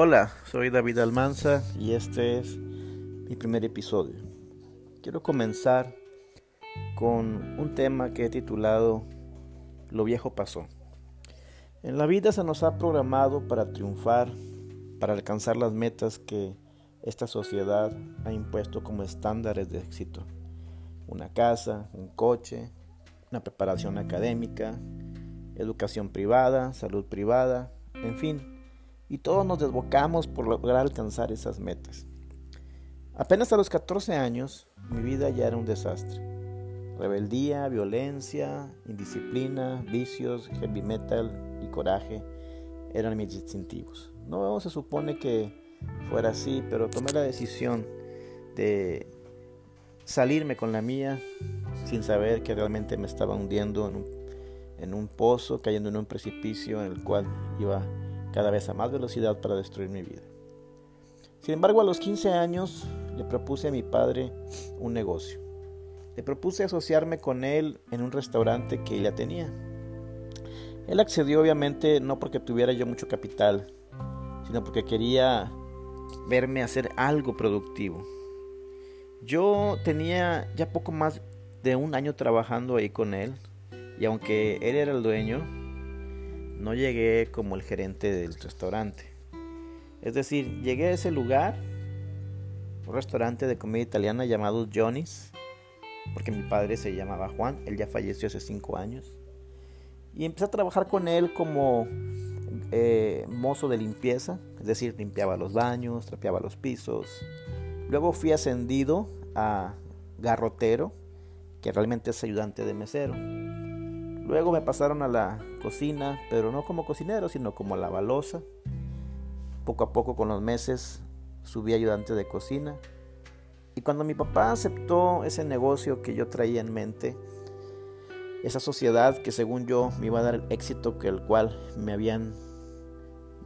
Hola, soy David Almanza y este es mi primer episodio. Quiero comenzar con un tema que he titulado Lo viejo pasó. En la vida se nos ha programado para triunfar, para alcanzar las metas que esta sociedad ha impuesto como estándares de éxito. Una casa, un coche, una preparación académica, educación privada, salud privada, en fin y todos nos desbocamos por lograr alcanzar esas metas. Apenas a los 14 años, mi vida ya era un desastre. Rebeldía, violencia, indisciplina, vicios, heavy metal y coraje eran mis distintivos. No se supone que fuera así, pero tomé la decisión de salirme con la mía sin saber que realmente me estaba hundiendo en un, en un pozo, cayendo en un precipicio en el cual iba cada vez a más velocidad para destruir mi vida. Sin embargo, a los 15 años le propuse a mi padre un negocio. Le propuse asociarme con él en un restaurante que ya tenía. Él accedió obviamente no porque tuviera yo mucho capital, sino porque quería verme hacer algo productivo. Yo tenía ya poco más de un año trabajando ahí con él y aunque él era el dueño, no llegué como el gerente del restaurante. Es decir, llegué a ese lugar, un restaurante de comida italiana llamado Johnny's, porque mi padre se llamaba Juan, él ya falleció hace cinco años. Y empecé a trabajar con él como eh, mozo de limpieza, es decir, limpiaba los baños, trapeaba los pisos. Luego fui ascendido a garrotero, que realmente es ayudante de mesero. Luego me pasaron a la cocina, pero no como cocinero, sino como la balosa. Poco a poco con los meses subí ayudante de cocina. Y cuando mi papá aceptó ese negocio que yo traía en mente, esa sociedad que según yo me iba a dar el éxito que el cual me habían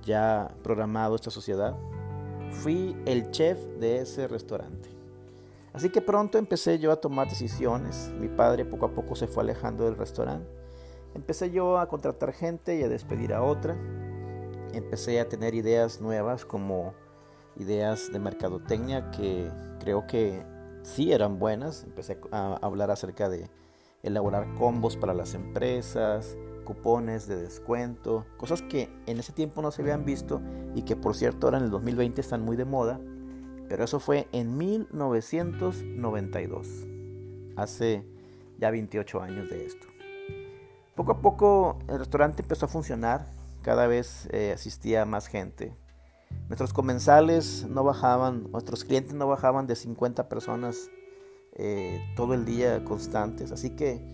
ya programado esta sociedad, fui el chef de ese restaurante. Así que pronto empecé yo a tomar decisiones. Mi padre poco a poco se fue alejando del restaurante Empecé yo a contratar gente y a despedir a otra. Empecé a tener ideas nuevas como ideas de mercadotecnia que creo que sí eran buenas. Empecé a hablar acerca de elaborar combos para las empresas, cupones de descuento, cosas que en ese tiempo no se habían visto y que por cierto ahora en el 2020 están muy de moda. Pero eso fue en 1992, hace ya 28 años de esto. Poco a poco el restaurante empezó a funcionar, cada vez eh, asistía más gente. Nuestros comensales no bajaban, nuestros clientes no bajaban de 50 personas eh, todo el día constantes. Así que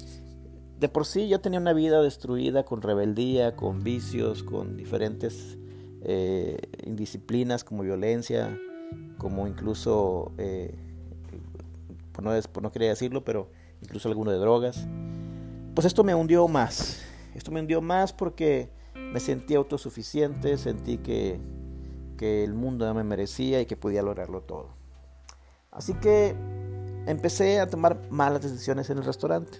de por sí yo tenía una vida destruida con rebeldía, con vicios, con diferentes eh, indisciplinas como violencia, como incluso, no quería decirlo, pero incluso alguno de drogas pues esto me hundió más. Esto me hundió más porque me sentí autosuficiente, sentí que, que el mundo no me merecía y que podía lograrlo todo. Así que empecé a tomar malas decisiones en el restaurante.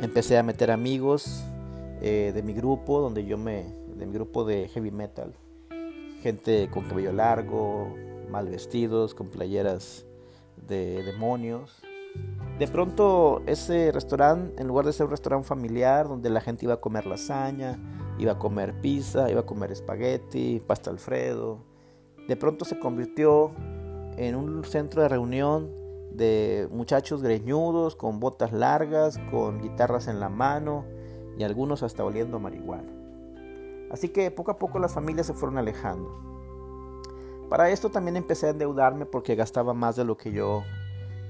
Empecé a meter amigos eh, de mi grupo, donde yo me, de mi grupo de heavy metal, gente con cabello largo, mal vestidos, con playeras de demonios. De pronto ese restaurante, en lugar de ser un restaurante familiar donde la gente iba a comer lasaña, iba a comer pizza, iba a comer espagueti, pasta alfredo, de pronto se convirtió en un centro de reunión de muchachos greñudos, con botas largas, con guitarras en la mano y algunos hasta oliendo marihuana. Así que poco a poco las familias se fueron alejando. Para esto también empecé a endeudarme porque gastaba más de lo que yo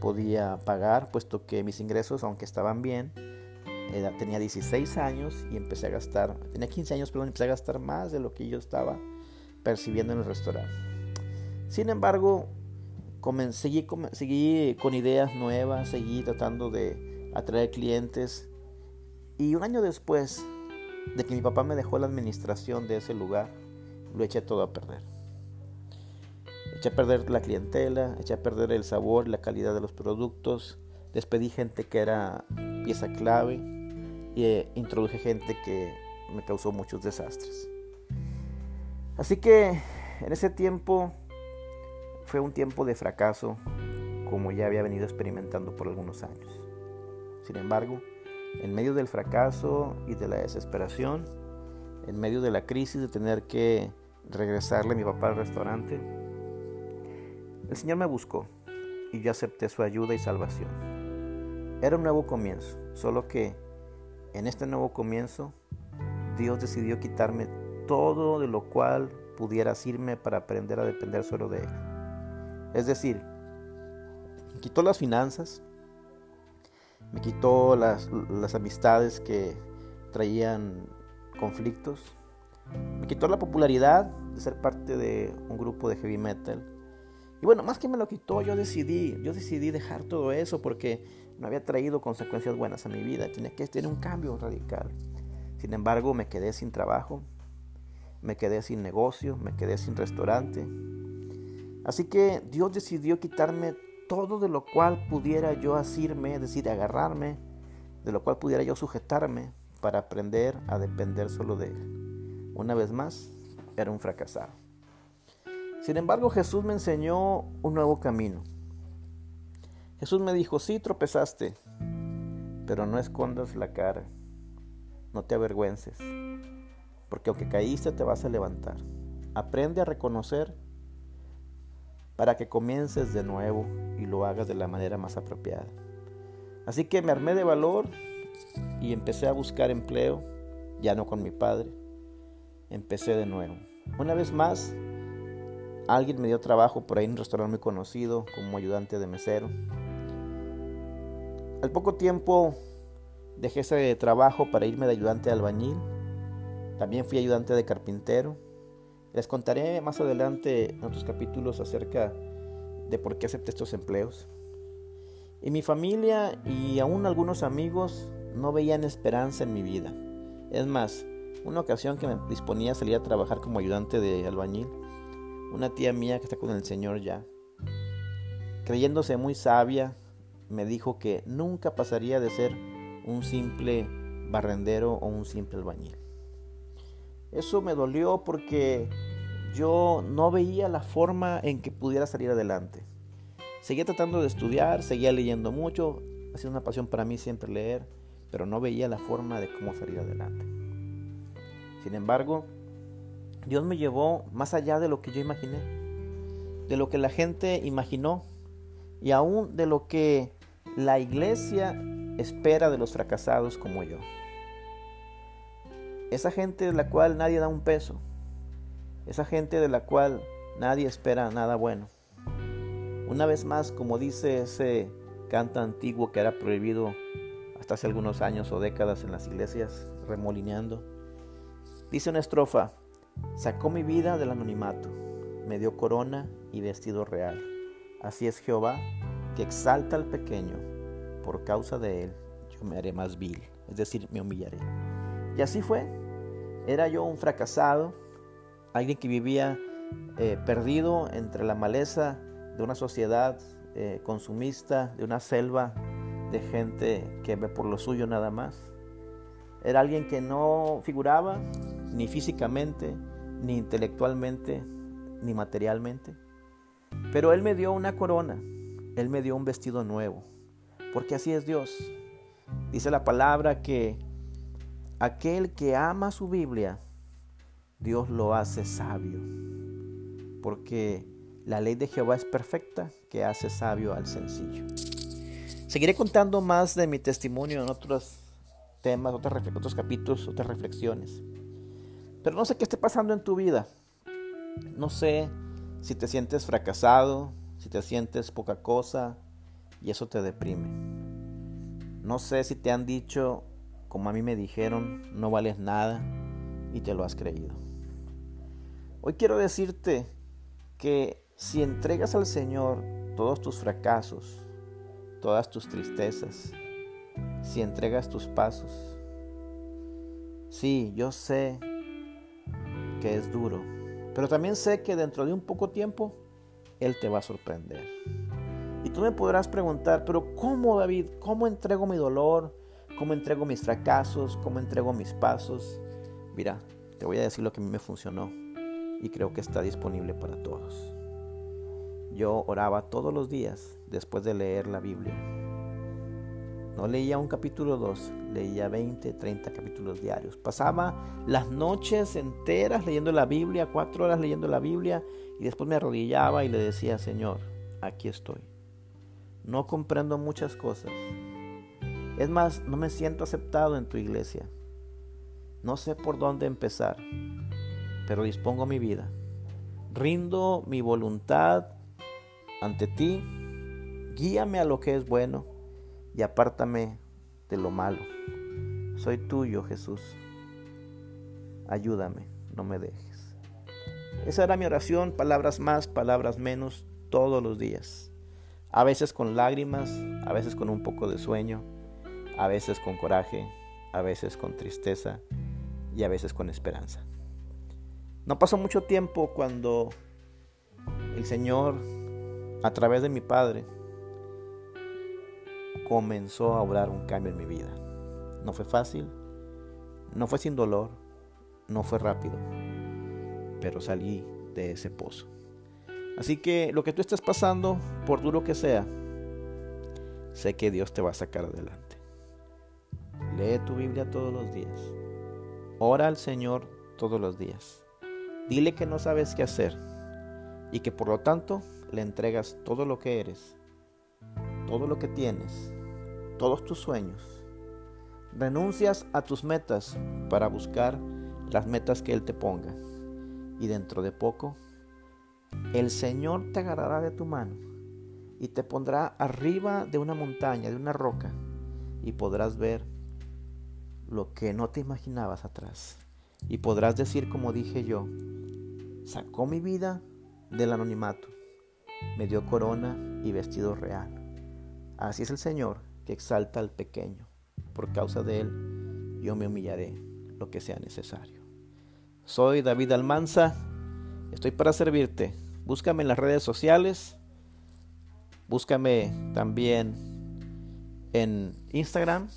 podía pagar, puesto que mis ingresos, aunque estaban bien, tenía 16 años y empecé a gastar, tenía 15 años, perdón, empecé a gastar más de lo que yo estaba percibiendo en el restaurante. Sin embargo, seguí, seguí con ideas nuevas, seguí tratando de atraer clientes y un año después de que mi papá me dejó la administración de ese lugar, lo eché todo a perder. Eché a perder la clientela, eché a perder el sabor, la calidad de los productos, despedí gente que era pieza clave y eh, introduje gente que me causó muchos desastres. Así que En ese tiempo fue un tiempo de fracaso como ya había venido experimentando por algunos años. Sin embargo, en medio del fracaso y de la desesperación, en medio de la crisis de tener que regresarle a mi papá al restaurante, el Señor me buscó y yo acepté su ayuda y salvación. Era un nuevo comienzo, solo que en este nuevo comienzo Dios decidió quitarme todo de lo cual pudiera irme para aprender a depender solo de Él. Es decir, me quitó las finanzas, me quitó las, las amistades que traían conflictos, me quitó la popularidad de ser parte de un grupo de heavy metal. Y bueno, más que me lo quitó, yo decidí, yo decidí dejar todo eso porque no había traído consecuencias buenas a mi vida, tenía que tener un cambio radical. Sin embargo, me quedé sin trabajo, me quedé sin negocio, me quedé sin restaurante. Así que Dios decidió quitarme todo de lo cual pudiera yo asirme, es decir, agarrarme, de lo cual pudiera yo sujetarme para aprender a depender solo de Él. Una vez más, era un fracasado. Sin embargo, Jesús me enseñó un nuevo camino. Jesús me dijo, sí tropezaste, pero no escondas la cara, no te avergüences, porque aunque caíste te vas a levantar. Aprende a reconocer para que comiences de nuevo y lo hagas de la manera más apropiada. Así que me armé de valor y empecé a buscar empleo, ya no con mi padre. Empecé de nuevo. Una vez más, alguien me dio trabajo por ahí en un restaurante muy conocido como ayudante de mesero. Al poco tiempo dejé ese trabajo para irme de ayudante de albañil. También fui ayudante de carpintero les contaré más adelante en otros capítulos acerca de por qué acepté estos empleos. Y mi familia y aún algunos amigos no veían esperanza en mi vida. Es más, una ocasión que me disponía a salir a trabajar como ayudante de albañil, una tía mía que está con el Señor ya, creyéndose muy sabia, me dijo que nunca pasaría de ser un simple barrendero o un simple albañil. Eso me dolió porque yo no veía la forma en que pudiera salir adelante. Seguía tratando de estudiar, seguía leyendo mucho, ha sido una pasión para mí siempre leer, pero no veía la forma de cómo salir adelante. Sin embargo, Dios me llevó más allá de lo que yo imaginé, de lo que la gente imaginó y aún de lo que la iglesia espera de los fracasados como yo. Esa gente de la cual nadie da un peso. Esa gente de la cual nadie espera nada bueno. Una vez más, como dice ese canto antiguo que era prohibido hasta hace algunos años o décadas en las iglesias, remolineando, dice una estrofa, sacó mi vida del anonimato, me dio corona y vestido real. Así es Jehová, que exalta al pequeño, por causa de él yo me haré más vil, es decir, me humillaré. Y así fue, era yo un fracasado, alguien que vivía eh, perdido entre la maleza de una sociedad eh, consumista, de una selva de gente que ve por lo suyo nada más. Era alguien que no figuraba ni físicamente, ni intelectualmente, ni materialmente. Pero Él me dio una corona, Él me dio un vestido nuevo, porque así es Dios. Dice la palabra que Aquel que ama su Biblia, Dios lo hace sabio, porque la ley de Jehová es perfecta, que hace sabio al sencillo. Seguiré contando más de mi testimonio en otros temas, otros, otros capítulos, otras reflexiones. Pero no sé qué esté pasando en tu vida. No sé si te sientes fracasado, si te sientes poca cosa y eso te deprime. No sé si te han dicho como a mí me dijeron, no vales nada y te lo has creído. Hoy quiero decirte que si entregas al Señor todos tus fracasos, todas tus tristezas, si entregas tus pasos, sí, yo sé que es duro, pero también sé que dentro de un poco tiempo Él te va a sorprender. Y tú me podrás preguntar, pero ¿cómo David? ¿Cómo entrego mi dolor? cómo entrego mis fracasos, cómo entrego mis pasos. Mira, te voy a decir lo que a mí me funcionó y creo que está disponible para todos. Yo oraba todos los días después de leer la Biblia. No leía un capítulo dos, leía 20, 30 capítulos diarios. Pasaba las noches enteras leyendo la Biblia, cuatro horas leyendo la Biblia y después me arrodillaba y le decía, Señor, aquí estoy. No comprendo muchas cosas. Es más, no me siento aceptado en tu iglesia. No sé por dónde empezar, pero dispongo mi vida. Rindo mi voluntad ante ti. Guíame a lo que es bueno y apártame de lo malo. Soy tuyo, Jesús. Ayúdame, no me dejes. Esa era mi oración, palabras más, palabras menos, todos los días. A veces con lágrimas, a veces con un poco de sueño, a veces con coraje, a veces con tristeza y a veces con esperanza. No pasó mucho tiempo cuando el Señor, a través de mi Padre, comenzó a obrar un cambio en mi vida. No fue fácil, no fue sin dolor, no fue rápido, pero salí de ese pozo. Así que lo que tú estés pasando, por duro que sea, sé que Dios te va a sacar adelante. Lee tu Biblia todos los días. Ora al Señor todos los días. Dile que no sabes qué hacer y que por lo tanto le entregas todo lo que eres, todo lo que tienes, todos tus sueños. Renuncias a tus metas para buscar las metas que Él te ponga. Y dentro de poco, el Señor te agarrará de tu mano y te pondrá arriba de una montaña, de una roca, y podrás ver lo que no te imaginabas atrás. Y podrás decir como dije yo, sacó mi vida del anonimato, me dio corona y vestido real. Así es el Señor que exalta al pequeño. Por causa de él, yo me humillaré lo que sea necesario. Soy David Almanza, estoy para servirte. Búscame en las redes sociales, búscame también en Instagram.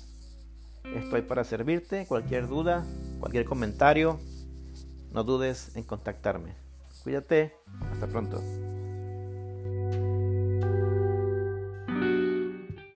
Estoy para servirte. Cualquier duda, cualquier comentario, no dudes en contactarme. Cuídate, hasta pronto.